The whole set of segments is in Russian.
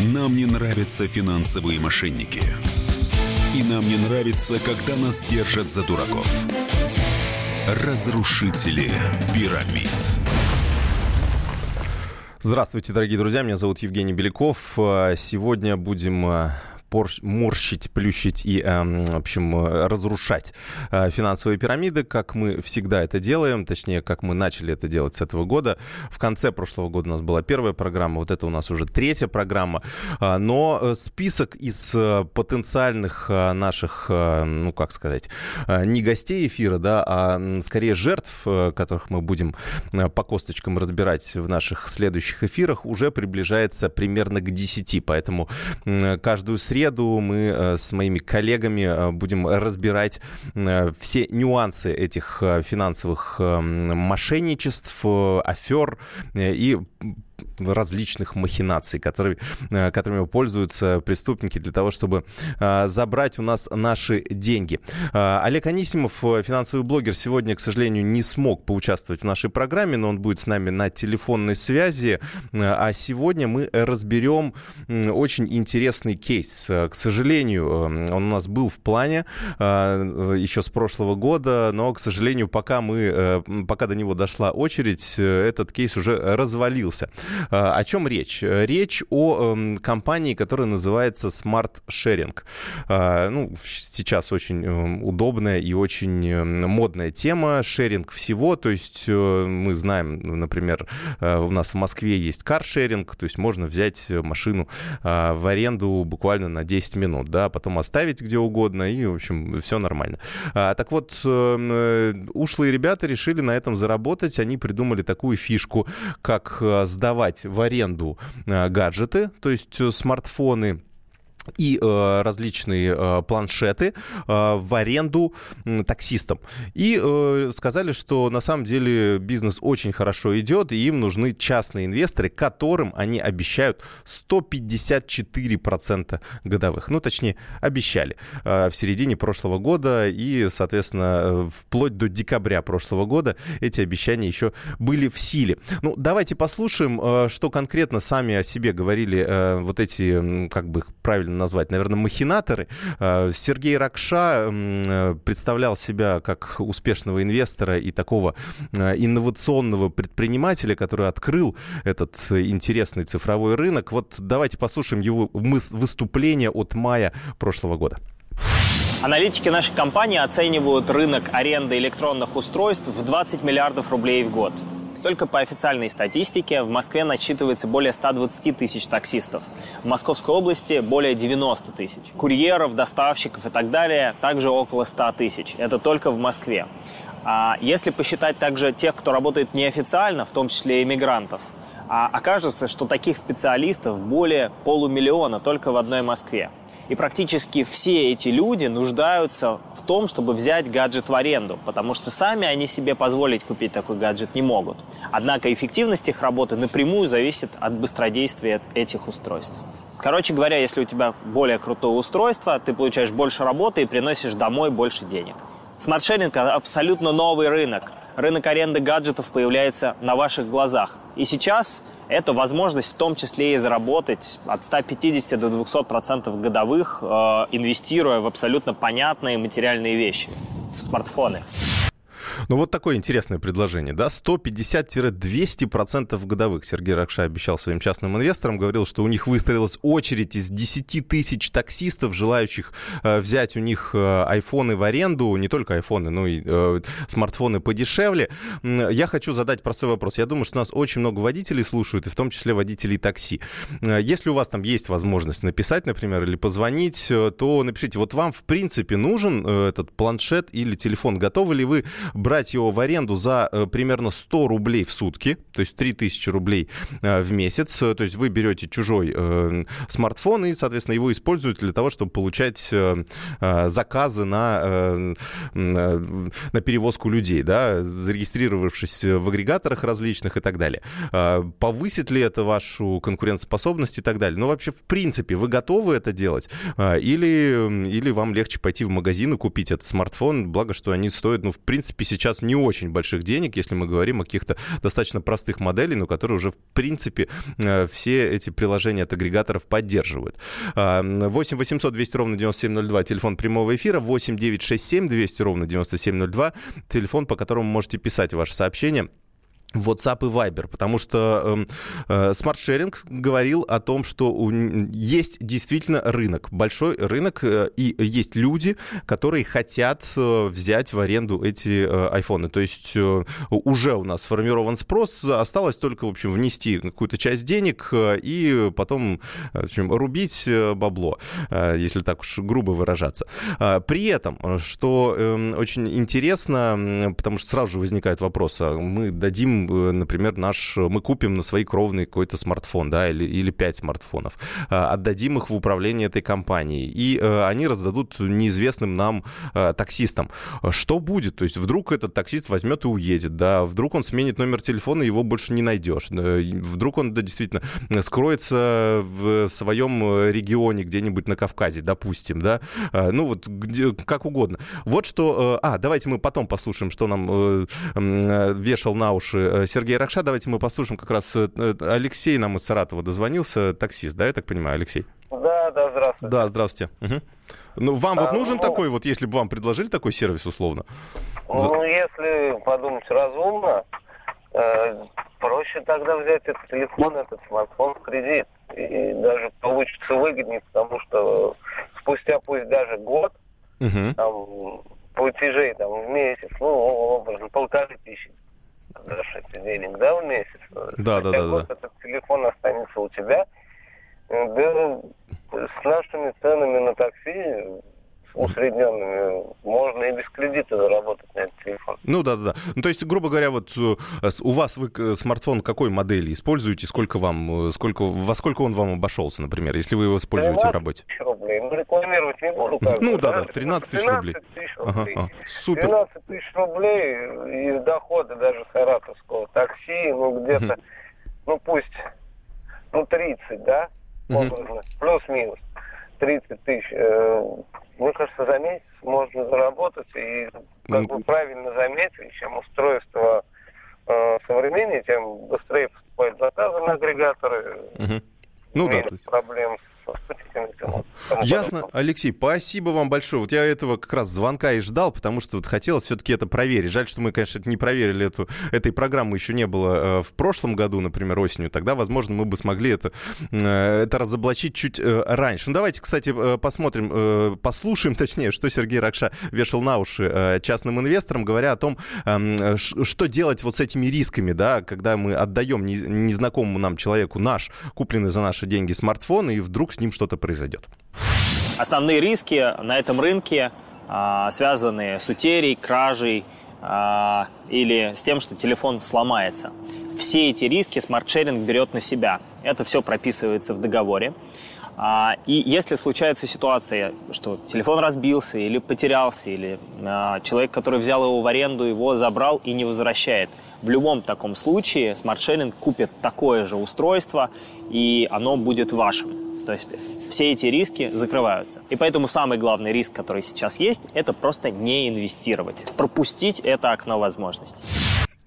Нам не нравятся финансовые мошенники. И нам не нравится, когда нас держат за дураков. Разрушители пирамид. Здравствуйте, дорогие друзья. Меня зовут Евгений Беляков. Сегодня будем морщить, плющить и, эм, в общем, разрушать э, финансовые пирамиды, как мы всегда это делаем, точнее, как мы начали это делать с этого года. В конце прошлого года у нас была первая программа, вот это у нас уже третья программа. А, но э, список из э, потенциальных наших, ну, как сказать, не гостей эфира, да, а скорее жертв, которых мы будем по косточкам разбирать в наших следующих эфирах, уже приближается примерно к 10. Поэтому каждую среду среду мы э, с моими коллегами э, будем разбирать э, все нюансы этих финансовых мошенничеств, афер и различных махинаций, которые, э, которыми пользуются преступники для того, чтобы э, забрать у нас наши деньги. Э, Олег Анисимов, финансовый блогер, сегодня, к сожалению, не смог поучаствовать в нашей программе, но он будет с нами на телефонной связи. А сегодня мы разберем очень интересный кейс. К сожалению, он у нас был в плане еще с прошлого года, но, к сожалению, пока мы, пока до него дошла очередь, этот кейс уже развалился. А, о чем речь? Речь о эм, компании, которая называется Smart Sharing. А, ну, сейчас очень эм, удобная и очень эм, модная тема. Шеринг всего, то есть э, мы знаем, например, э, у нас в Москве есть каршеринг, то есть можно взять машину а, в аренду буквально на 10 минут, да, потом оставить где угодно, и, в общем, все нормально. Так вот, э, ушлые ребята решили на этом заработать. Они придумали такую фишку, как сдавать сдавать в аренду э, гаджеты, то есть э, смартфоны, и э, различные э, планшеты э, в аренду э, таксистам. И э, сказали, что на самом деле бизнес очень хорошо идет, и им нужны частные инвесторы, которым они обещают 154% годовых. Ну, точнее, обещали э, в середине прошлого года, и, соответственно, э, вплоть до декабря прошлого года эти обещания еще были в силе. Ну, давайте послушаем, э, что конкретно сами о себе говорили э, вот эти, как бы правильно правильно назвать, наверное, махинаторы. Э, Сергей Ракша э, представлял себя как успешного инвестора и такого э, инновационного предпринимателя, который открыл этот интересный цифровой рынок. Вот давайте послушаем его выступление от мая прошлого года. Аналитики нашей компании оценивают рынок аренды электронных устройств в 20 миллиардов рублей в год. Только по официальной статистике в Москве насчитывается более 120 тысяч таксистов. В Московской области более 90 тысяч. Курьеров, доставщиков и так далее также около 100 тысяч. Это только в Москве. А если посчитать также тех, кто работает неофициально, в том числе иммигрантов, а окажется, что таких специалистов более полумиллиона только в одной Москве. И практически все эти люди нуждаются в том, чтобы взять гаджет в аренду, потому что сами они себе позволить купить такой гаджет не могут. Однако эффективность их работы напрямую зависит от быстродействия этих устройств. Короче говоря, если у тебя более крутое устройство, ты получаешь больше работы и приносишь домой больше денег. Смартшеринг – абсолютно новый рынок. Рынок аренды гаджетов появляется на ваших глазах. И сейчас это возможность в том числе и заработать от 150 до 200 процентов годовых, э, инвестируя в абсолютно понятные материальные вещи, в смартфоны. Ну, вот такое интересное предложение, да, 150-200% годовых. Сергей Ракша обещал своим частным инвесторам, говорил, что у них выстроилась очередь из 10 тысяч таксистов, желающих э, взять у них э, айфоны в аренду, не только айфоны, но и э, смартфоны подешевле. Я хочу задать простой вопрос. Я думаю, что нас очень много водителей слушают, и в том числе водителей такси. Э, если у вас там есть возможность написать, например, или позвонить, э, то напишите, вот вам в принципе нужен э, этот планшет или телефон, готовы ли вы брать его в аренду за э, примерно 100 рублей в сутки, то есть 3000 рублей э, в месяц. То есть вы берете чужой э, смартфон и, соответственно, его используете для того, чтобы получать э, э заказы на, э, на перевозку людей, да, зарегистрировавшись в агрегаторах различных и так далее. Э, повысит ли это вашу конкурентоспособность и так далее? Ну, вообще, в принципе, вы готовы это делать? Или, или вам легче пойти в магазин и купить этот смартфон, благо, что они стоят, ну, в принципе, сейчас сейчас не очень больших денег, если мы говорим о каких-то достаточно простых моделей, но которые уже, в принципе, э, все эти приложения от агрегаторов поддерживают. 8 800 200 ровно 9702, телефон прямого эфира, 8 967 200 ровно 9702, телефон, по которому можете писать ваши сообщения. WhatsApp и Viber, потому что э, SmartSharing говорил о том, что у, есть действительно рынок, большой рынок, э, и есть люди, которые хотят э, взять в аренду эти э, айфоны. То есть э, уже у нас сформирован спрос, осталось только, в общем, внести какую-то часть денег э, и потом в общем, рубить э, бабло, э, если так уж грубо выражаться. Э, при этом, что э, очень интересно, потому что сразу же возникает вопрос, а мы дадим Э, например, наш, мы купим на свои кровные какой-то смартфон, да, или, или 5 смартфонов, э, отдадим их в управление этой компанией, и э, они раздадут неизвестным нам таксистам. Что будет? То есть вдруг этот таксист возьмет и уедет, да, вдруг он сменит номер телефона, его больше не найдешь, вдруг он, да, действительно, скроется в своем регионе где-нибудь на Кавказе, допустим, да, ну вот где, как угодно. Вот что... А, давайте мы потом послушаем, что нам вешал на уши Э, Сергей Ракша. Давайте мы послушаем как раз э, Алексей нам из Саратова дозвонился, таксист, да, я так понимаю, Алексей? Да, да, здравствуйте. Да, здравствуйте. Угу. Ну, вам а, вот нужен ну, такой, вот если бы вам предложили такой сервис условно? Ну, если подумать разумно, э, проще тогда взять этот телефон, этот смартфон в кредит. И даже получится выгоднее, потому что спустя пусть даже год, угу. там, платежей там, в месяц, ну, образно, полторы тысячи дашь денег, да, в месяц? Да, да, да, да. Этот телефон останется у тебя. Да, с нашими ценами на такси усредненными, можно и без кредита заработать на этот телефон. Ну да, да, да. Ну, то есть, грубо говоря, вот э, у вас вы смартфон какой модели используете, сколько вам, э, сколько, во сколько он вам обошелся, например, если вы его используете в работе? рублей. Ну, рекламировать не буду. Как ну да, да, 13 тысяч рублей. тысяч рублей. Ага, ага. Супер. 12 тысяч рублей из дохода даже саратовского такси, ну где-то, ну пусть, ну 30, да, плюс-минус. 30 тысяч. Э, мне кажется, за месяц можно заработать. И, как вы правильно заметили, чем устройство э, современнее, тем быстрее поступают заказы на агрегаторы. Угу. Ну да, то есть... проблем Ясно, Алексей, спасибо вам большое. Вот я этого как раз звонка и ждал, потому что вот хотелось все-таки это проверить. Жаль, что мы, конечно, это не проверили эту, этой программы еще не было э, в прошлом году, например, осенью. Тогда, возможно, мы бы смогли это, э, это разоблачить чуть э, раньше. Ну, давайте, кстати, посмотрим, послушаем, точнее, что Сергей Ракша вешал на уши частным инвесторам, говоря о том, э, что делать вот с этими рисками, да, когда мы отдаем незнакомому нам человеку наш, купленный за наши деньги смартфон, и вдруг с ним что-то произойдет. Основные риски на этом рынке а, связаны с утерей, кражей а, или с тем, что телефон сломается. Все эти риски смартшеринг берет на себя. Это все прописывается в договоре. А, и если случается ситуация, что телефон разбился или потерялся, или человек, который взял его в аренду, его забрал и не возвращает, в любом таком случае смартшеринг купит такое же устройство, и оно будет вашим. То есть все эти риски закрываются. И поэтому самый главный риск, который сейчас есть, это просто не инвестировать, пропустить это окно возможностей.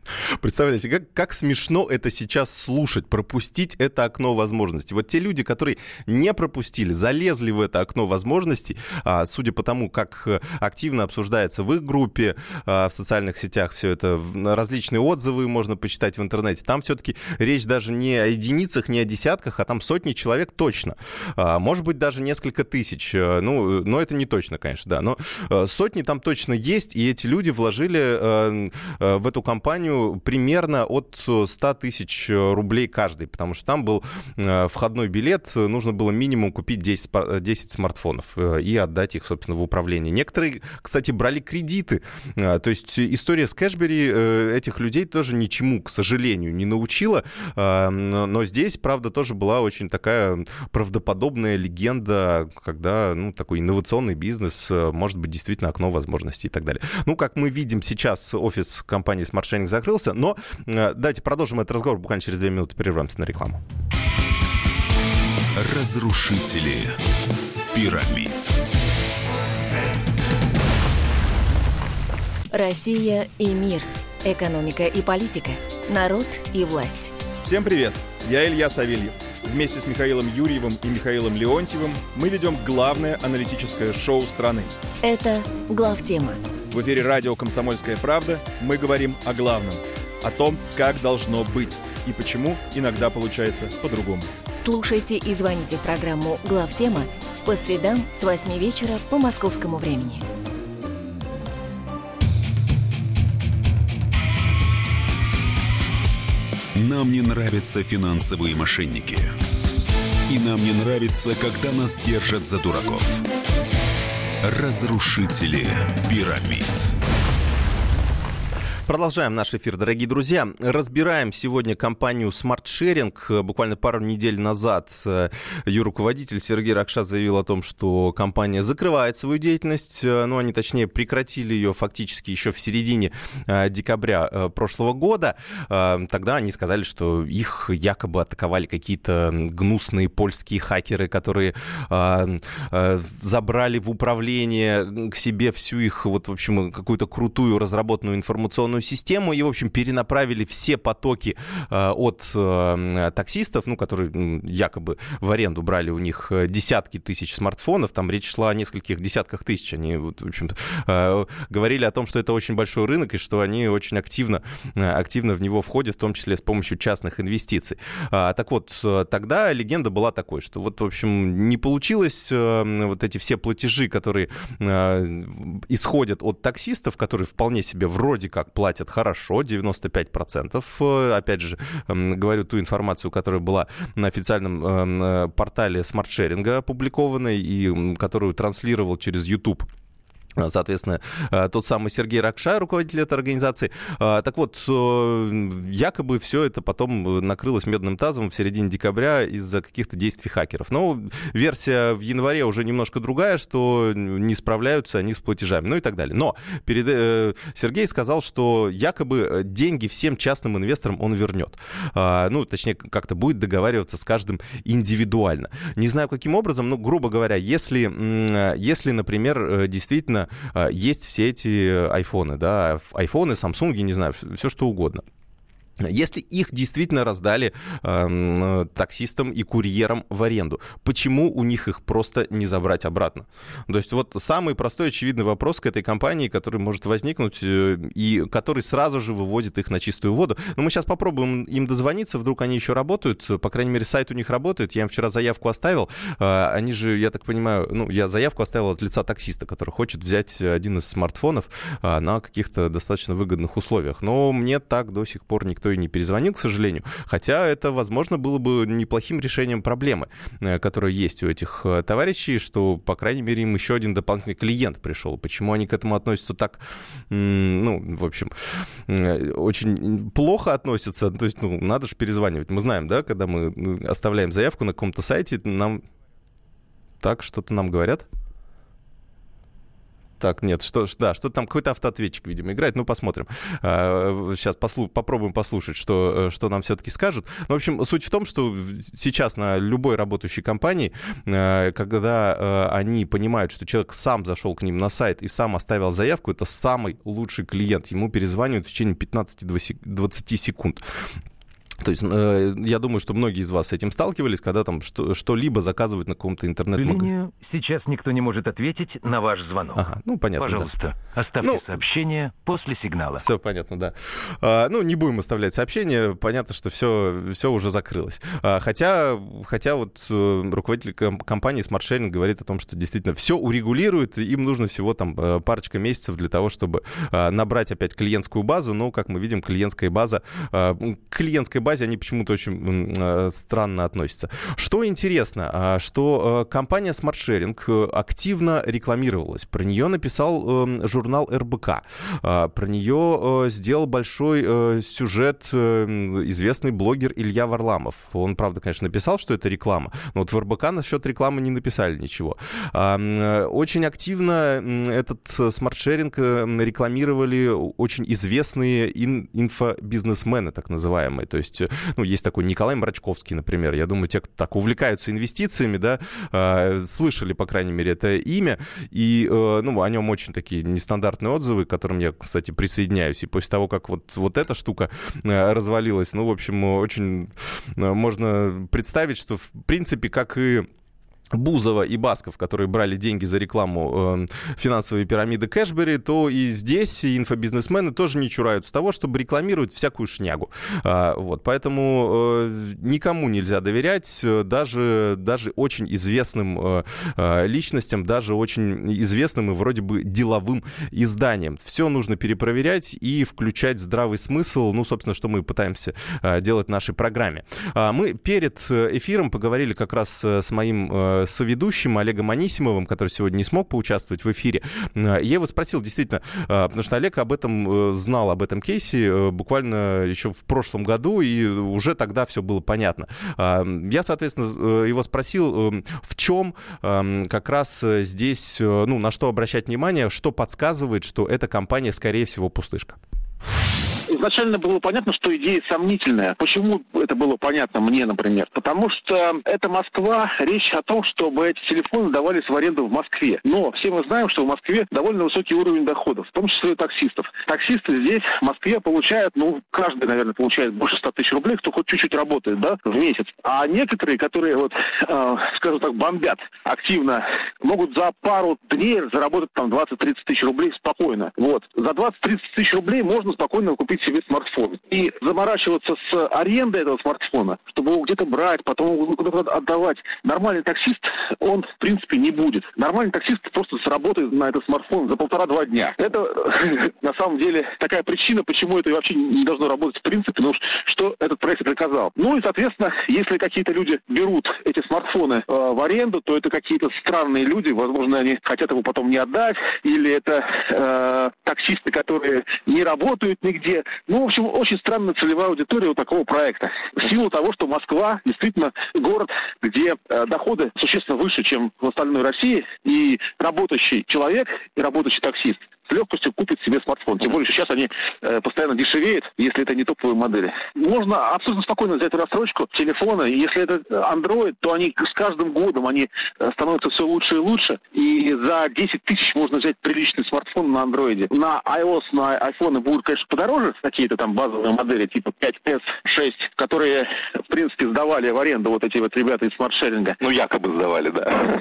Представляете, как, как смешно это сейчас слушать, пропустить это окно возможностей. Вот те люди, которые не пропустили, залезли в это окно возможностей, а, судя по тому, как э, активно обсуждается в их группе, а, в социальных сетях все это, различные отзывы можно почитать в интернете, там все-таки речь даже не о единицах, не о десятках, а там сотни человек точно. А, может быть, даже несколько тысяч. Э, ну, но это не точно, конечно, да. Но э, сотни там точно есть, и эти люди вложили в эту компанию примерно от 100 тысяч рублей каждый, потому что там был э, входной билет, нужно было минимум купить 10, 10 смартфонов э, и отдать их, собственно, в управление. Некоторые, кстати, брали кредиты. Э, то есть история с Кэшбери этих людей тоже ничему, к сожалению, не научила. Но здесь, правда, тоже была очень такая правдоподобная легенда, когда ну, такой инновационный бизнес, может быть, действительно окно возможностей и так далее. Ну, как мы видим сейчас, офис компании Smart Sharing закрылся, но э, давайте продолжим этот разговор буквально через две минуты. Прервемся на рекламу. Разрушители пирамид. Россия и мир. Экономика и политика. Народ и власть. Всем привет! Я Илья Савельев. Вместе с Михаилом Юрьевым и Михаилом Леонтьевым мы ведем главное аналитическое шоу страны. Это «Главтема». В эфире радио «Комсомольская правда» мы говорим о главном. О том, как должно быть и почему иногда получается по-другому. Слушайте и звоните в программу «Главтема» по средам с 8 вечера по московскому времени. Нам не нравятся финансовые мошенники. И нам не нравится, когда нас держат за дураков. Разрушители пирамид. Продолжаем наш эфир, дорогие друзья. Разбираем сегодня компанию Smart Sharing. Буквально пару недель назад э, ее руководитель Сергей Ракша заявил о том, что компания закрывает свою деятельность. Э, ну, они, точнее, прекратили ее фактически еще в середине э, декабря прошлого года. Тогда они сказали, что их якобы атаковали какие-то гнусные польские хакеры, которые забрали в управление к себе всю их, вот, в общем, какую-то крутую разработанную информационную информационную систему и, в общем, перенаправили все потоки э, от э, таксистов, ну, которые якобы в аренду брали у них э, десятки тысяч смартфонов, там речь шла о нескольких десятках тысяч, они, в общем-то, говорили о том, что это очень большой рынок и что они очень активно, активно в него входят, в том числе с помощью частных инвестиций. А, так вот, тогда легенда была такой, что вот, в общем, не получилось вот эти все платежи, которые исходят от таксистов, которые вполне себе вроде как платят хорошо, 95%. Э, опять же, говорю ту информацию, которая была на официальном э, портале смарт-шеринга опубликованной и которую транслировал через YouTube соответственно, а, тот самый Сергей Ракша, руководитель этой организации. А, так вот, э, якобы все это потом накрылось медным тазом в середине декабря из-за каких-то действий хакеров. Но версия в январе уже немножко другая, что не справляются они с платежами, ну и так далее. Но перед, э, Сергей сказал, что якобы деньги всем частным инвесторам он вернет. Ну, точнее, как-то будет договариваться с каждым индивидуально. Не знаю, каким образом, но, грубо говоря, если, если например, э, действительно а, есть все эти айфоны, да, айфоны, самсунги, не знаю, все что угодно. Если их действительно раздали э, таксистам и курьерам в аренду, почему у них их просто не забрать обратно? То есть вот самый простой очевидный вопрос к этой компании, который может возникнуть э, и который сразу же выводит их на чистую воду. Но мы сейчас попробуем им дозвониться, вдруг они еще работают, по крайней мере сайт у них работает. Я им вчера заявку оставил, э, они же, я так понимаю, ну я заявку оставил от лица таксиста, который хочет взять один из смартфонов э, на каких-то достаточно выгодных условиях. Но мне так до сих пор никто никто и не перезвонил, к сожалению. Хотя это, возможно, было бы неплохим решением проблемы, э, которая есть у этих э, товарищей, что, по крайней мере, им еще один дополнительный клиент пришел. Почему они к этому относятся так, ну, в общем, э, очень плохо относятся? То есть, ну, надо же перезванивать. Мы знаем, да, когда мы оставляем заявку на каком-то сайте, нам так что-то нам говорят? Так, нет, что, да, что там какой-то автоответчик, видимо, играет. Ну, посмотрим. Сейчас а, послу, попробуем послушать, что, что нам все-таки скажут. Ну, в общем, суть в том, что сейчас на любой работающей компании, а, когда а, они понимают, что человек сам зашел к ним на сайт и сам оставил заявку, это самый лучший клиент. Ему перезванивают в течение 15-20 секунд. То есть э, я думаю, что многие из вас с этим сталкивались, когда там что- что-либо заказывают на каком-то интернет-магазине. Сейчас никто не может ответить на ваш звонок. Ага, ну понятно. Пожалуйста, да. оставьте ну, сообщение после сигнала. Все понятно, да. А, ну, не будем оставлять сообщение, понятно, что все, все уже закрылось. А, хотя, хотя вот э, руководитель компании Smart Sharing говорит о том, что действительно все урегулирует, им нужно всего там э, парочка месяцев для того, чтобы а, набрать опять клиентскую базу, но, как мы видим, клиентская база, а, клиентская база базе они почему-то очень э, странно относятся. Что интересно, а, что э, компания Smart Sharing э, активно рекламировалась. Про нее написал эм, журнал РБК. А, про нее сделал большой сюжет известный блогер Илья Варламов. Он, правда, конечно, написал, что это реклама, но вот в РБК насчет рекламы не написали ничего. А, очень активно этот Smart Sharing рекламировали очень известные инфобизнесмены, так называемые. То есть ну, есть такой Николай Мрачковский, например. Я думаю, те, кто так увлекаются инвестициями, да, э, слышали, по крайней мере, это имя. И, э, ну, о нем очень такие нестандартные отзывы, к которым я, кстати, присоединяюсь. И после того, как вот, вот эта штука э, развалилась, ну, в общем, очень э, можно представить, что, в принципе, как и Бузова и Басков, которые брали деньги за рекламу э, финансовой пирамиды Кэшбери, то и здесь инфобизнесмены тоже не чураются того, чтобы рекламировать всякую шнягу. А, вот, поэтому э, никому нельзя доверять, э, даже, даже очень известным э, э, личностям, даже очень известным и вроде бы деловым изданиям. Все нужно перепроверять и включать здравый смысл, ну, собственно, что мы пытаемся э, делать в нашей программе. А мы перед э, эфиром поговорили как раз э, с моим э, соведущим Олегом Анисимовым, который сегодня не смог поучаствовать в эфире. Э, я его спросил, действительно, э, потому что Олег об этом э, знал, об этом кейсе буквально еще в прошлом году, и уже тогда все было понятно. Я, соответственно, его спросил, в чем как раз здесь, ну, на что обращать внимание, что подсказывает, что эта компания, скорее всего, пустышка изначально было понятно, что идея сомнительная. Почему это было понятно мне, например? Потому что это Москва, речь о том, чтобы эти телефоны давались в аренду в Москве. Но все мы знаем, что в Москве довольно высокий уровень доходов, в том числе и таксистов. Таксисты здесь, в Москве, получают, ну, каждый, наверное, получает больше 100 тысяч рублей, кто хоть чуть-чуть работает, да, в месяц. А некоторые, которые, вот, э, скажем так, бомбят активно, могут за пару дней заработать там 20-30 тысяч рублей спокойно. Вот. За 20-30 тысяч рублей можно спокойно купить себе смартфон. И заморачиваться с арендой этого смартфона, чтобы его где-то брать, потом его куда-то отдавать, нормальный таксист, он, в принципе, не будет. Нормальный таксист просто сработает на этот смартфон за полтора-два дня. Это, на самом деле, такая причина, почему это вообще не должно работать в принципе, потому что этот проект приказал. Ну и, соответственно, если какие-то люди берут эти смартфоны э, в аренду, то это какие-то странные люди, возможно, они хотят его потом не отдать, или это э, таксисты, которые не работают нигде. Ну, в общем, очень странная целевая аудитория у такого проекта. В силу того, что Москва действительно город, где э, доходы существенно выше, чем в остальной России, и работающий человек, и работающий таксист с легкостью купит себе смартфон. Тем более, что сейчас они э, постоянно дешевеют, если это не топовые модели. Можно абсолютно спокойно взять рассрочку телефона, и если это Android, то они с каждым годом они э, становятся все лучше и лучше, и за 10 тысяч можно взять приличный смартфон на Android. На iOS, на iPhone будут, конечно, подороже, какие-то там базовые модели типа 5S, 6, которые, в принципе, сдавали в аренду вот эти вот ребята из смартшеринга. Ну, якобы сдавали, да.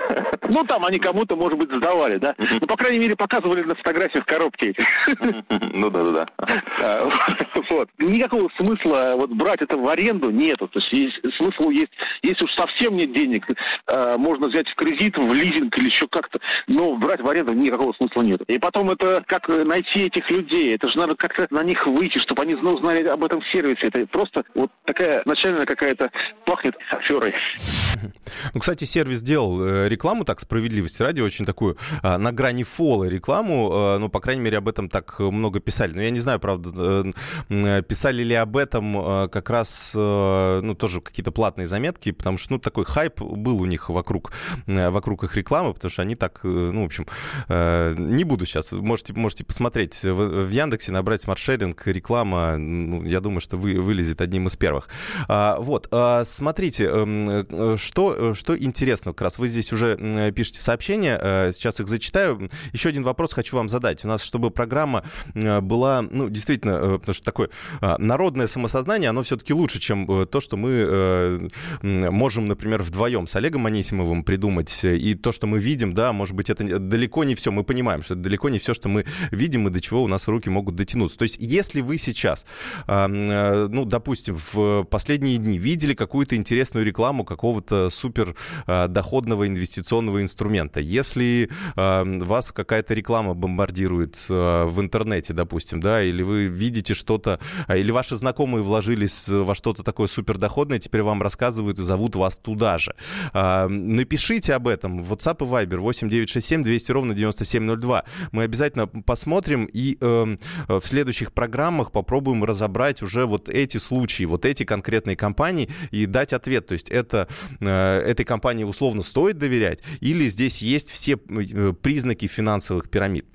Ну, там они кому-то, может быть, сдавали, да. Ну, по крайней мере, показывали на фотографии в коробке Ну да, да, да. Вот. Никакого смысла вот брать это в аренду нету. То есть, есть смысл есть, если уж совсем нет денег, э, можно взять в кредит, в лизинг или еще как-то, но брать в аренду никакого смысла нет. И потом это как найти этих людей, это же надо как-то на них выйти, чтобы они знали об этом сервисе. Это просто вот такая начальная какая-то пахнет аферой. Ну, кстати, сервис делал э, рекламу, так, справедливости ради, очень такую а, на грани фола рекламу, а, ну, по крайней мере, об этом так много писали. Но я не знаю, правда, э, писали ли об этом как раз, ну, тоже какие-то платные заметки, потому что, ну, такой хайп был у них вокруг, вокруг их рекламы, потому что они так, ну, в общем, не буду сейчас, можете, можете посмотреть в, Яндексе, набрать Smart Sharing, реклама, ну, я думаю, что вы, вылезет одним из первых. А, вот, а, смотрите, что, что интересно, как раз вы здесь уже пишете сообщения, сейчас их зачитаю. Еще один вопрос хочу вам задать сказать. У нас, чтобы программа э, была, ну, действительно, э, потому что такое а, народное самосознание, оно все-таки лучше, чем э, то, что мы можем, например, вдвоем с Олегом Анисимовым придумать. И то, что мы видим, да, может быть, это далеко не все. Мы понимаем, что это далеко не все, что мы видим и до чего у нас руки могут дотянуться. То есть, если вы сейчас, а, ну, допустим, в последние дни видели какую-то интересную рекламу какого-то супер а, доходного инвестиционного инструмента, если вас какая-то реклама бомбардирует, цитирует э, в интернете, допустим, да, или вы видите что-то, а, или ваши знакомые вложились во что-то такое супердоходное, теперь вам рассказывают и зовут вас туда же. А, напишите об этом в WhatsApp и Viber 8967 200 ровно 9702. Мы обязательно посмотрим и э, в следующих программах попробуем разобрать уже вот эти случаи, вот эти конкретные компании и дать ответ. То есть это, э, этой компании условно стоит доверять или здесь есть все признаки финансовых пирамид.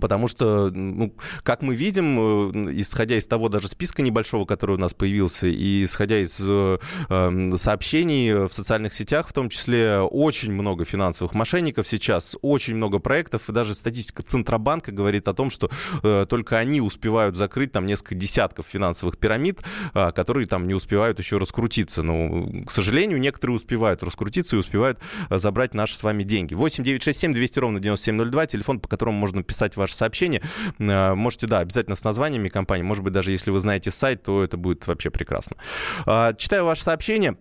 Потому что, ну, как мы видим, э, исходя из того даже списка небольшого, который у нас появился, и исходя из э, эм, сообщений в социальных сетях, в том числе, очень много финансовых мошенников сейчас, очень много проектов, и даже статистика Центробанка говорит о том, что э, только они успевают закрыть там несколько десятков финансовых пирамид, э, которые там не успевают еще раскрутиться. Но, ну, к сожалению, некоторые успевают раскрутиться и успевают э, забрать наши с вами деньги. 8 9 6 7 200 ровно 9702, телефон, по которому можно писать ваше сообщение. Э, можете, да, обязательно с названиями компании. Может быть, даже если вы знаете сайт, то это будет вообще прекрасно. А, читаю ваше сообщение.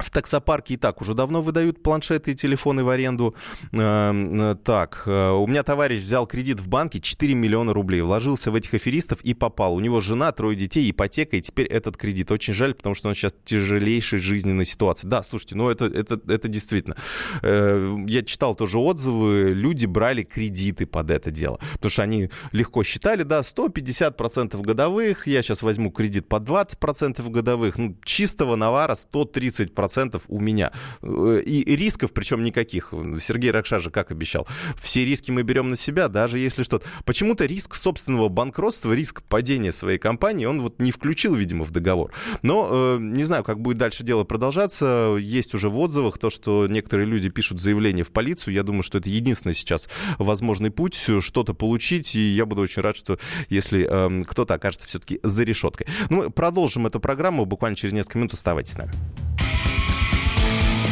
В таксопарке и так уже давно выдают планшеты и телефоны в аренду. Эм, э, так, э, у меня товарищ взял кредит в банке 4 миллиона рублей, вложился в этих аферистов и попал. У него жена, трое детей, ипотека, и теперь этот кредит. Очень жаль, потому что он сейчас в тяжелейшей жизненной ситуации. Да, слушайте, ну это, это, это действительно. Э, я читал тоже отзывы, люди брали кредиты под это дело, потому что они легко считали, да, 150% годовых, я сейчас возьму кредит по 20% годовых, ну, чистого навара 130% процентов у меня. Э, и рисков, причем никаких. Сергей Ракша же как обещал. Все риски мы берем на себя, даже если что-то. Почему-то риск собственного банкротства, риск падения своей компании, он вот не включил, видимо, в договор. Но э, не знаю, как будет дальше дело продолжаться. Есть уже в отзывах то, что некоторые люди пишут заявление в полицию. Я думаю, что это единственный сейчас возможный путь что-то получить. И я буду очень рад, что если э, кто-то окажется все-таки за решеткой. Ну, продолжим эту программу. Буквально через несколько минут оставайтесь с нами.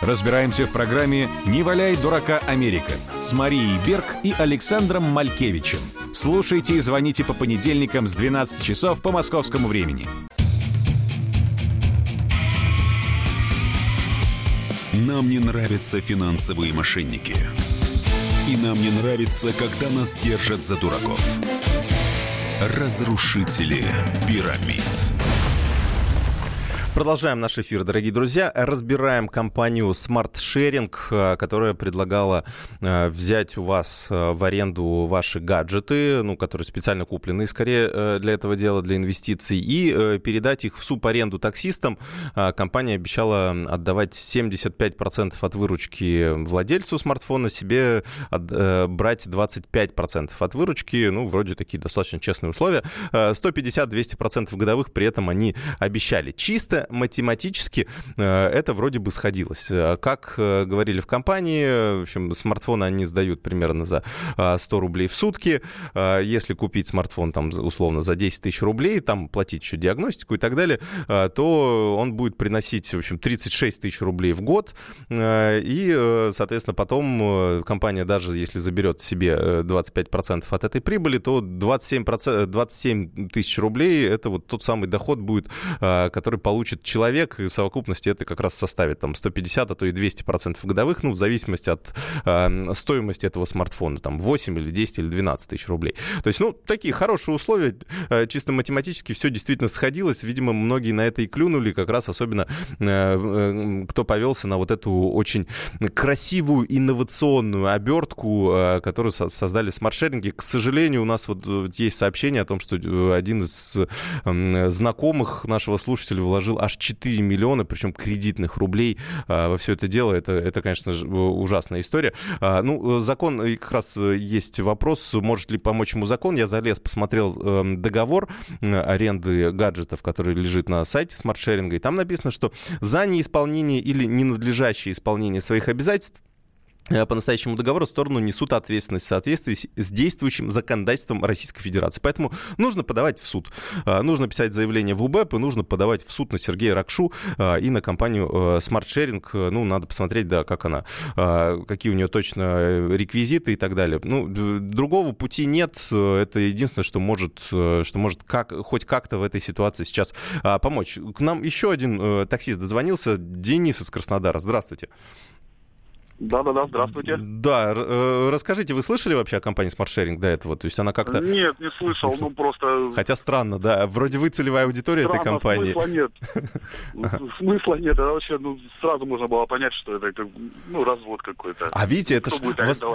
Разбираемся в программе «Не валяй дурака Америка» с Марией Берг и Александром Малькевичем. Слушайте и звоните по понедельникам с 12 часов по московскому времени. Нам не нравятся финансовые мошенники. И нам не нравится, когда нас держат за дураков. Разрушители пирамид. Продолжаем наш эфир, дорогие друзья. Разбираем компанию Smart Sharing, э, которая предлагала э, взять у вас э, в аренду ваши гаджеты, ну, которые специально куплены, скорее, для этого дела, для инвестиций, и передать их в субаренду таксистам. Компания обещала отдавать 75% от выручки владельцу смартфона, себе брать 25% от выручки. Ну, вроде такие достаточно честные условия. 150-200% годовых при этом они обещали. Чисто математически э, это вроде бы сходилось. Э, как э, говорили в компании, в общем, смартфоны они сдают примерно за 100 рублей в сутки. Если купить смартфон там условно за 10 тысяч рублей, там платить еще диагностику и так далее, то он будет приносить, в общем, 36 тысяч рублей в год. И, соответственно, потом компания даже если заберет себе 25% от этой прибыли, то 27%, 27 тысяч рублей это вот тот самый доход будет, который получит получит человек, и в совокупности это как раз составит там 150, а то и 200 процентов годовых, ну, в зависимости от э, стоимости этого смартфона, там 8 или 10 или 12 тысяч рублей. То есть, ну, такие хорошие условия, э, чисто математически все действительно сходилось, видимо, многие на это и клюнули, как раз особенно э, э, кто повелся на вот эту очень красивую инновационную обертку, э, которую со создали смарт-шеринги. К сожалению, у нас вот есть сообщение о том, что э, один из э, знакомых нашего слушателя вложил аж 4 миллиона, причем кредитных рублей а, во все это дело. Это, это конечно, ужасная история. А, ну, закон, как раз э, есть вопрос, может ли помочь ему закон. Я залез, посмотрел эм, договор аренды гаджетов, который лежит на сайте смарт-шеринга, и там написано, что за неисполнение или ненадлежащее исполнение своих обязательств Э, по настоящему договору сторону несут ответственность в соответствии с действующим законодательством Российской Федерации. Поэтому нужно подавать в суд. Э, нужно писать заявление в УБЭП и нужно подавать в суд на Сергея Ракшу э, и на компанию Smart Sharing. Ну, надо посмотреть, да, как она, какие у нее точно реквизиты и так далее. Ну, другого пути нет. Это единственное, что может, что может как, хоть как-то в этой ситуации сейчас помочь. К нам еще один таксист дозвонился. Денис из Краснодара. Здравствуйте. Да-да-да, здравствуйте. Да, э, расскажите, вы слышали вообще о компании Smart Sharing до этого? То есть она как-то... Нет, не слышал, ну просто... Хотя странно, да, вроде вы целевая аудитория странно, этой компании. смысла нет. Смысла нет, это вообще, ну, сразу можно было понять, что это, как, ну, развод какой-то. А видите, это ж,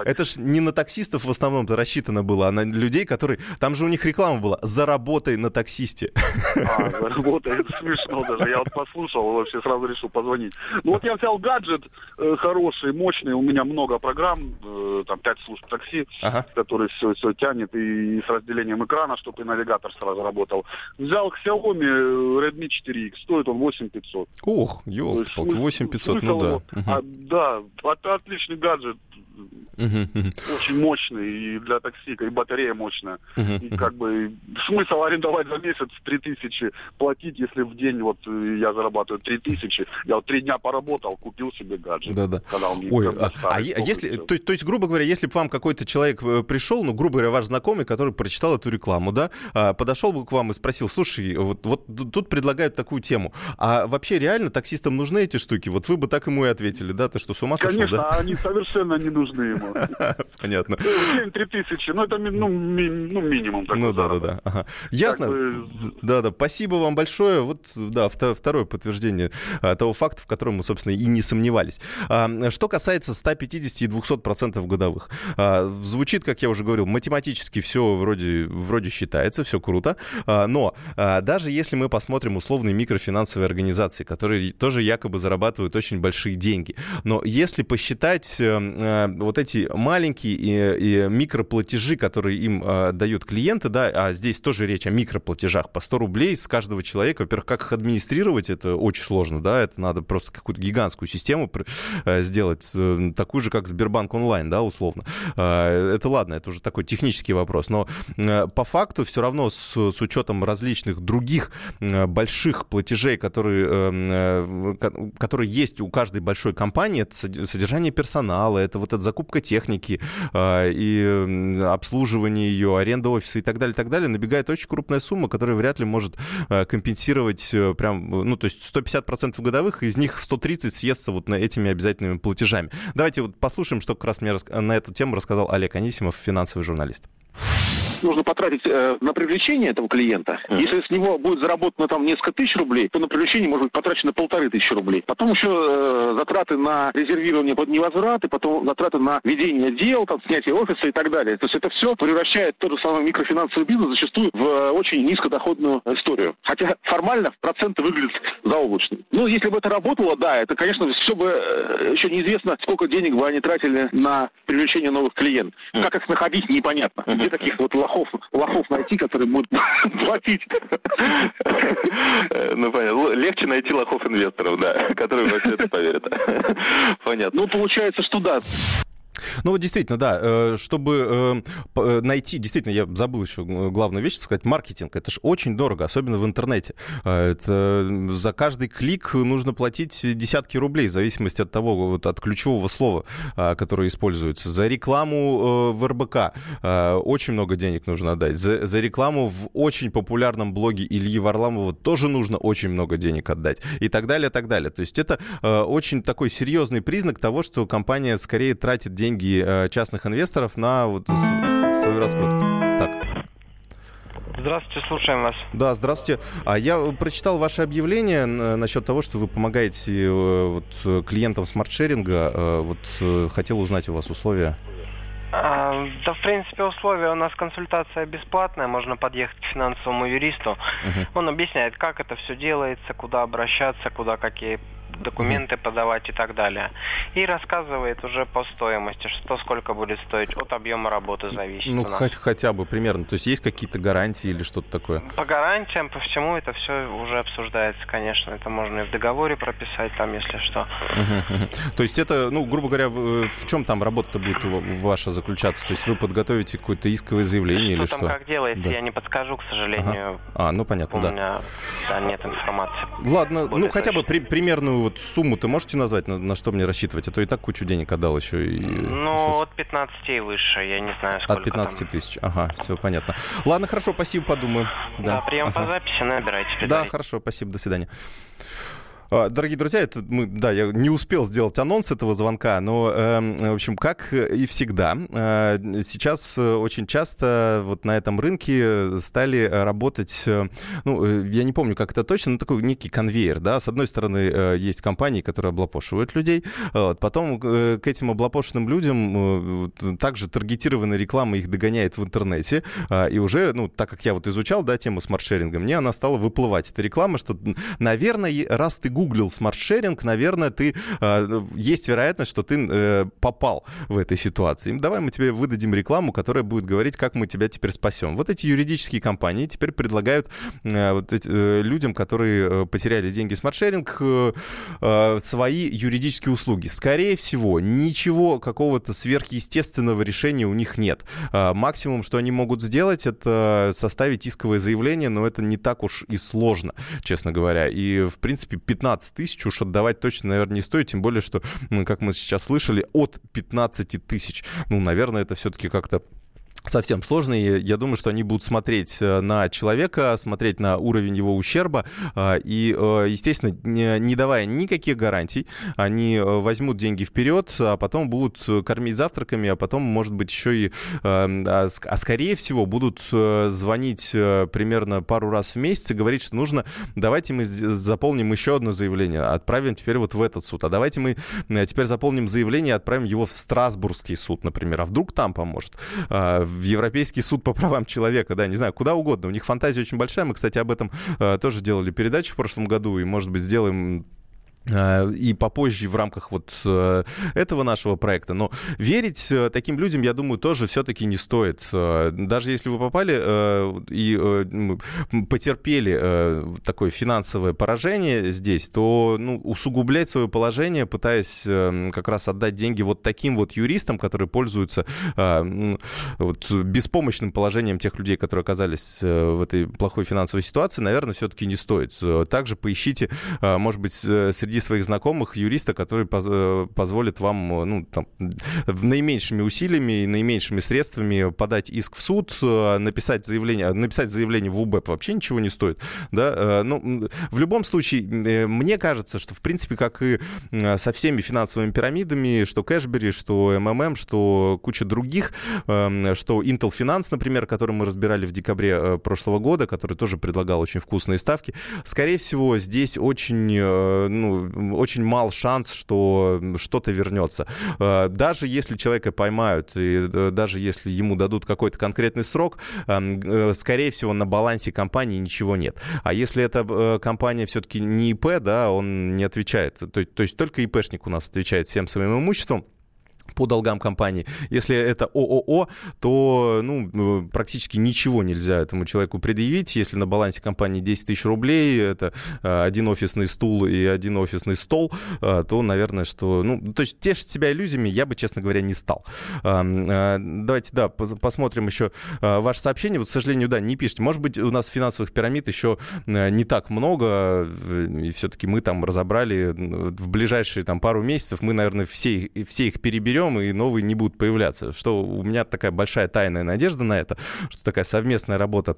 это ж не на таксистов в основном-то рассчитано было, а на людей, которые... Там же у них реклама была «Заработай на таксисте». А, заработай, это смешно даже. Я вот послушал, вообще сразу решил позвонить. Ну вот я взял гаджет э, хороший, мощный, мощный, у меня много программ, э, там пять служб такси, ага. которые все, все тянет, и, и с разделением экрана, чтобы и навигатор сразу работал. Взял Xiaomi э, Redmi 4X, стоит он 8500. Ох, елки 8500, ну да. Угу. А, да, от, отличный гаджет, очень мощный и для такси, и батарея мощная. И как бы смысл арендовать за месяц 3000 платить, если в день вот э, я зарабатываю 3000, я вот три дня поработал, купил себе гаджет. Да-да. Ой, а, а если, то, то есть, грубо говоря, если бы вам какой-то человек э, пришел, ну, грубо говоря, ваш знакомый, который прочитал эту рекламу, да, а, подошел бы к вам и спросил, слушай, вот, вот тут предлагают такую тему, а вообще реально таксистам нужны эти штуки? Вот вы бы так ему и ответили, да, ты что, с ума сошел, Конечно, да? они совершенно не нужны ему. Понятно. В день 3000, ну это ну, ми, ну, минимум такой Ну да, да, да. Ага. Ясно. Бы... Да, да, спасибо вам большое. Вот, да, второе подтверждение а, того факта, в котором мы, собственно, и не сомневались. А, что касается 150 и 200 процентов годовых. А, звучит, как я уже говорил, математически все вроде, вроде считается, все круто. Но даже если мы посмотрим условные микрофинансовые организации, которые тоже якобы зарабатывают очень большие деньги, но если посчитать э, э, вот эти маленькие и, и микроплатежи, которые им э, дают клиенты, да, а здесь тоже речь о микроплатежах по 100 рублей с каждого человека. Во-первых, как их администрировать, это очень сложно, да, это надо просто какую-то гигантскую систему э, сделать, э, такую же, как Сбербанк онлайн, да, условно. Э, это ладно, это уже такой технический вопрос, но э, по факту все равно с, с учетом различных других больших платежей, которые, которые есть у каждой большой компании, это содержание персонала, это вот эта закупка техники э, и обслуживание ее, аренда офиса и так далее, так далее, набегает очень крупная сумма, которая вряд ли может э, компенсировать э, прям, ну, то есть 150% годовых, из них 130 съестся вот на этими обязательными платежами. Давайте вот послушаем, что как раз мне на эту тему рассказал Олег Анисимов, финансовый журналист нужно потратить э, на привлечение этого клиента. Mm-hmm. Если с него будет заработано там несколько тысяч рублей, то на привлечение может быть потрачено полторы тысячи рублей. Потом еще э, затраты на резервирование под невозврат, и потом затраты на ведение дел, там, снятие офиса и так далее. То есть это все превращает тот же самый микрофинансовый бизнес зачастую в э, очень низкодоходную историю. Хотя формально проценты выглядят заоблачно. Ну, если бы это работало, да, это, конечно, все бы э, еще неизвестно, сколько денег бы они тратили на привлечение новых клиентов. Как их находить, непонятно. Где таких вот лохов лохов, лохов найти, которые будут платить. Ну, понятно. Легче найти лохов-инвесторов, да, которые во все это поверят. Понятно. Ну, получается, что да. Ну вот действительно, да, э, чтобы э, э, найти, действительно, я забыл еще главную вещь сказать, маркетинг, это же очень дорого, особенно в интернете. Это за каждый клик нужно платить десятки рублей, в зависимости от того, вот от ключевого слова, которое используется. За рекламу в РБК очень много денег нужно отдать. За, за рекламу в очень популярном блоге Ильи Варламова тоже нужно очень много денег отдать. И так далее, так далее. То есть это очень такой серьезный признак того, что компания скорее тратит деньги деньги э, частных инвесторов на вот свою раскрутку. Так. Здравствуйте, слушаем вас. Да, здравствуйте. А я прочитал ваше объявление насчет того, что вы помогаете э, вот, клиентам смарт-шеринга. Э, вот хотел узнать у вас условия. А, да, в принципе, условия у нас консультация бесплатная, можно подъехать к финансовому юристу. Uh-huh. Он объясняет, как это все делается, куда обращаться, куда какие документы подавать и так далее. И рассказывает уже по стоимости, что сколько будет стоить, от объема работы зависит. Ну, хоть, хотя бы примерно. То есть есть какие-то гарантии или что-то такое? По гарантиям, по всему это все уже обсуждается, конечно. Это можно и в договоре прописать, там, если что. То есть это, ну, грубо говоря, в, в чем там работа будет ваша заключаться? То есть вы подготовите какое-то исковое заявление что или там что? как делается, я не подскажу, к сожалению. А, ну понятно, У да. меня да, нет информации. Ладно, ну хотя бы при, примерную вот сумму ты можете назвать, на, на что мне рассчитывать? А то и так кучу денег отдал еще. И... Ну, от 15 и выше, я не знаю, сколько От 15 там. тысяч, ага, все понятно. Ладно, хорошо, спасибо, подумаю. Да, да прием ага. по записи, набирайте. Да, хорошо, спасибо, до свидания. А, дорогие друзья, это мы, да, я не успел сделать анонс этого звонка, но, э, в общем, как и всегда, э, сейчас очень часто вот на этом рынке стали работать, э, ну, э, я не помню, как это точно, но такой некий конвейер, да, с одной стороны, э, есть компании, которые облапошивают людей, вот, потом э, к этим облапошенным людям э, также таргетированная реклама их догоняет в интернете, э, и уже, ну, так как я вот изучал, да, тему Smart Sharing а, мне она стала выплывать, эта реклама, что, наверное, раз ты гуглил Smart Sharing, наверное, ты, э, есть вероятность, что ты э, попал в этой ситуации. Давай мы тебе выдадим рекламу, которая будет говорить, как мы тебя теперь спасем. Вот эти юридические компании теперь предлагают э, вот эти, э, людям, которые потеряли деньги Smart Sharing, свои юридические услуги. Скорее всего, ничего какого-то сверхъестественного решения у них нет. Максимум, что они могут сделать, это составить исковое заявление, но это не так уж и сложно, честно говоря. И, в принципе, 15 тысяч уж отдавать точно, наверное, не стоит, тем более, что, как мы сейчас слышали, от 15 тысяч. Ну, наверное, это все-таки как-то совсем сложные. Я думаю, что они будут смотреть э, на человека, смотреть на уровень его ущерба э, и, э, естественно, не давая никаких гарантий, они возьмут деньги вперед, а потом будут кормить завтраками, а потом, может быть, еще и, а, а скорее всего, будут звонить примерно пару раз в месяц и говорить, что нужно, давайте мы заполним еще одно заявление, отправим теперь вот в этот суд, а давайте мы теперь заполним заявление и отправим его в Страсбургский суд, например, а вдруг там поможет а, в Европейский суд по правам человека, да, не знаю, куда угодно. У них фантазия очень большая. Мы, кстати, об этом э, тоже делали передачу в прошлом году, и, может быть, сделаем и попозже в рамках вот э, этого нашего проекта. Но верить э, таким людям, я думаю, тоже все-таки не стоит. Даже если вы попали и потерпели такое финансовое поражение здесь, то ну, усугублять свое положение, пытаясь как раз отдать деньги вот таким вот юристам, которые пользуются вот, беспомощным положением тех людей, которые оказались в этой плохой финансовой ситуации, наверное, все-таки не стоит. Также поищите, может быть, среди среди своих знакомых юриста, который поз э, позволит вам э, ну, там, наименьшими усилиями и наименьшими средствами подать иск в суд, э, написать заявление, написать заявление в УБЭП вообще ничего не стоит. Да? Ну, в любом случае, мне кажется, что, в принципе, как и со всеми финансовыми пирамидами, что Кэшбери, что МММ, что куча других, эм, что Intel Finance, например, который мы разбирали в декабре прошлого года, который тоже предлагал очень вкусные ставки, скорее всего, здесь очень ну, очень мал шанс, что что-то вернется. Э, даже если человека поймают, и э, даже если ему дадут какой-то конкретный срок, эм, э, скорее всего, на балансе компании ничего нет. А если эта компания все-таки не ИП, да, он не отвечает. То, есть только ИПшник у нас отвечает всем своим имуществом по долгам компании. Если это ООО, то ну, практически ничего нельзя этому человеку предъявить. Если на балансе компании 10 тысяч рублей, это э, один офисный стул и один офисный стол, э, то, наверное, что... Ну, то есть тешить себя иллюзиями я бы, честно говоря, не стал. Э, давайте, да, посмотрим еще ваше сообщение. Вот, к сожалению, да, не пишите. Может быть, у нас финансовых пирамид еще не так много, и все-таки мы там разобрали в ближайшие там пару месяцев, мы, наверное, все, все их переберем уберем, и новые не будут появляться. Что у меня такая большая тайная надежда на это, что такая совместная работа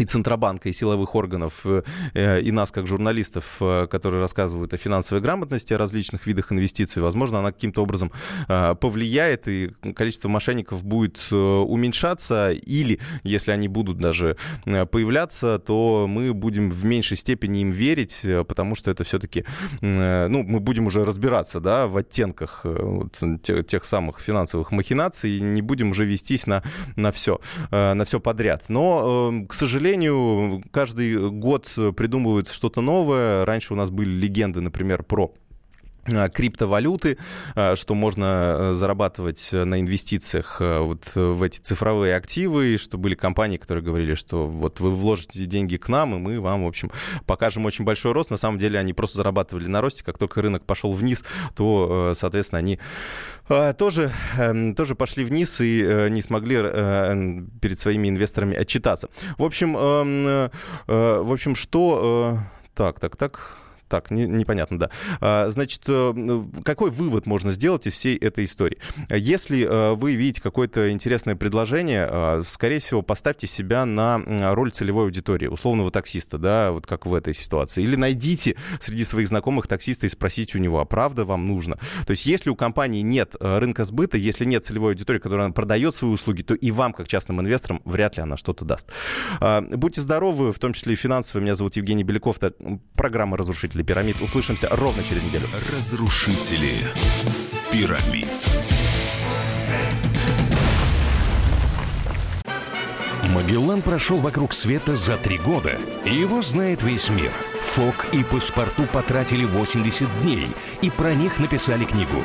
и Центробанка, и силовых органов, э, и нас, как журналистов, э, которые рассказывают о финансовой грамотности, о различных видах инвестиций, возможно, она каким-то образом э, повлияет, и количество мошенников будет уменьшаться, или, если они будут даже появляться, то мы будем в меньшей степени им верить, потому что это все-таки, ну, мы будем уже разбираться, да, в оттенках вот, тех, тех самых финансовых махинаций, и не будем уже вестись на, на все, на все подряд. Но, к сожалению, сожалению, каждый год придумывается что-то новое. Раньше у нас были легенды, например, про криптовалюты, а, что можно э, зарабатывать на инвестициях э, вот в эти цифровые активы, и что были компании, которые говорили, что вот вы вложите деньги к нам, и мы вам, в общем, покажем очень большой рост. На самом деле они просто зарабатывали на росте. Как только рынок пошел вниз, то, э, соответственно, они тоже, эм, тоже пошли вниз и не смогли перед своими инвесторами отчитаться. В общем, эм, в общем, что... Так, так, так так, не, непонятно, да. А, значит, э, какой вывод можно сделать из всей этой истории? Если э, вы видите какое-то интересное предложение, э, скорее всего, поставьте себя на роль целевой аудитории, условного таксиста, да, вот как в этой ситуации. Или найдите среди своих знакомых таксиста и спросите у него, а правда вам нужно? То есть если у компании нет рынка сбыта, если нет целевой аудитории, которая продает свои услуги, то и вам, как частным инвесторам, вряд ли она что-то даст. А, будьте здоровы, в том числе и финансово. Меня зовут Евгений Беляков. Это программа «Разрушители пирамид». Услышимся ровно через неделю. Разрушители пирамид. Магеллан прошел вокруг света за три года, и его знает весь мир. Фок и паспорту потратили 80 дней, и про них написали книгу.